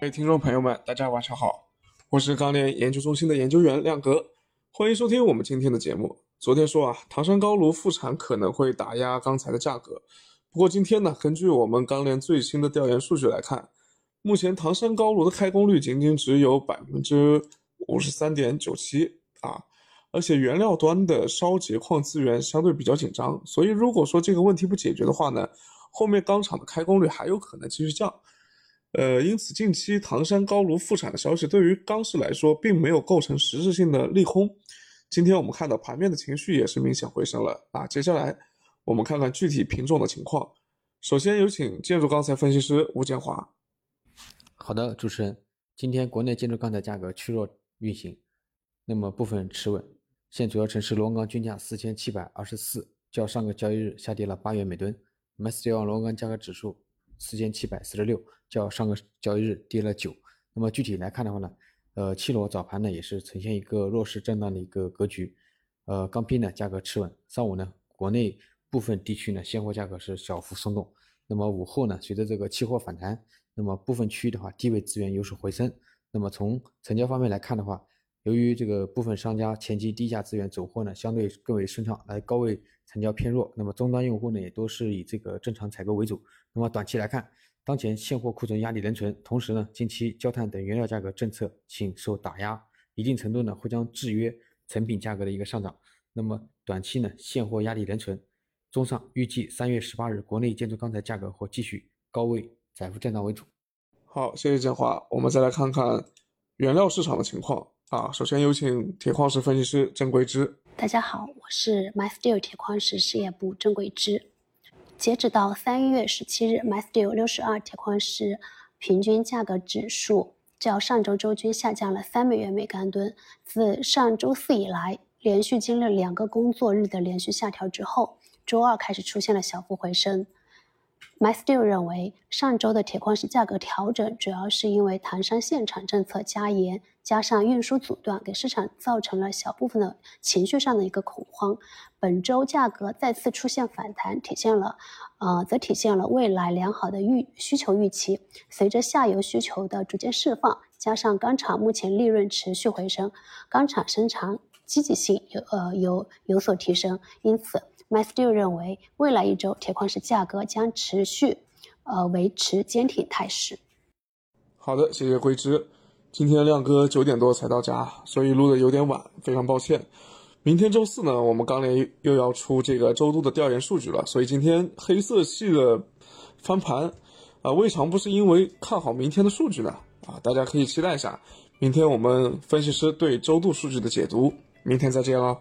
各位听众朋友们，大家晚上好，我是钢联研究中心的研究员亮哥，欢迎收听我们今天的节目。昨天说啊，唐山高炉复产可能会打压钢材的价格，不过今天呢，根据我们钢联最新的调研数据来看，目前唐山高炉的开工率仅仅只有百分之五十三点九七啊，而且原料端的烧结矿资源相对比较紧张，所以如果说这个问题不解决的话呢，后面钢厂的开工率还有可能继续降。呃，因此近期唐山高炉复产的消息对于钢市来说，并没有构成实质性的利空。今天我们看到盘面的情绪也是明显回升了啊。接下来我们看看具体品种的情况。首先有请建筑钢材分析师吴建华。好的，主持人，今天国内建筑钢材价格趋弱运行，那么部分持稳。现主要城市螺纹钢均价四千七百二十四，较上个交易日下跌了八元每吨。MySteel 螺纹钢价格指数四千七百四十六。较上个交易日跌了九。那么具体来看的话呢，呃，七螺早盘呢也是呈现一个弱势震荡的一个格局。呃，钢坯呢价格持稳。上午呢，国内部分地区呢现货价格是小幅松动。那么午后呢，随着这个期货反弹，那么部分区域的话低位资源有所回升。那么从成交方面来看的话，由于这个部分商家前期低价资源走货呢相对更为顺畅，来高位成交偏弱。那么终端用户呢也都是以这个正常采购为主。那么短期来看。当前现货库存压力仍存，同时呢，近期焦炭等原料价格政策请受打压，一定程度呢会将制约成品价格的一个上涨。那么短期呢，现货压力仍存。综上，预计三月十八日国内建筑钢材价格或继续高位窄幅震荡为主。好，谢谢建华。我们再来看看原料市场的情况啊。首先有请铁矿石分析师郑桂芝。大家好，我是 MySteel 铁矿石事业部郑桂芝。截止到三月十七日，MySteel 六十二铁矿石平均价格指数较上周周均下降了三美元每干吨。自上周四以来，连续经历两个工作日的连续下调之后，周二开始出现了小幅回升。MySteel 认为，上周的铁矿石价格调整主要是因为唐山限产政策加严，加上运输阻断，给市场造成了小部分的情绪上的一个恐慌。本周价格再次出现反弹，体现了，呃，则体现了未来良好的预需求预期。随着下游需求的逐渐释放，加上钢厂目前利润持续回升，钢厂生产积极性有呃有有所提升，因此。MySteel 认为，未来一周铁矿石价格将持续，呃，维持坚挺态势。好的，谢谢桂枝。今天亮哥九点多才到家，所以录的有点晚，非常抱歉。明天周四呢，我们钢联又要出这个周度的调研数据了，所以今天黑色系的翻盘，啊，未尝不是因为看好明天的数据呢。啊，大家可以期待一下，明天我们分析师对周度数据的解读。明天再见了。